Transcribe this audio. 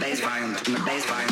bass volume, turn the bass volume.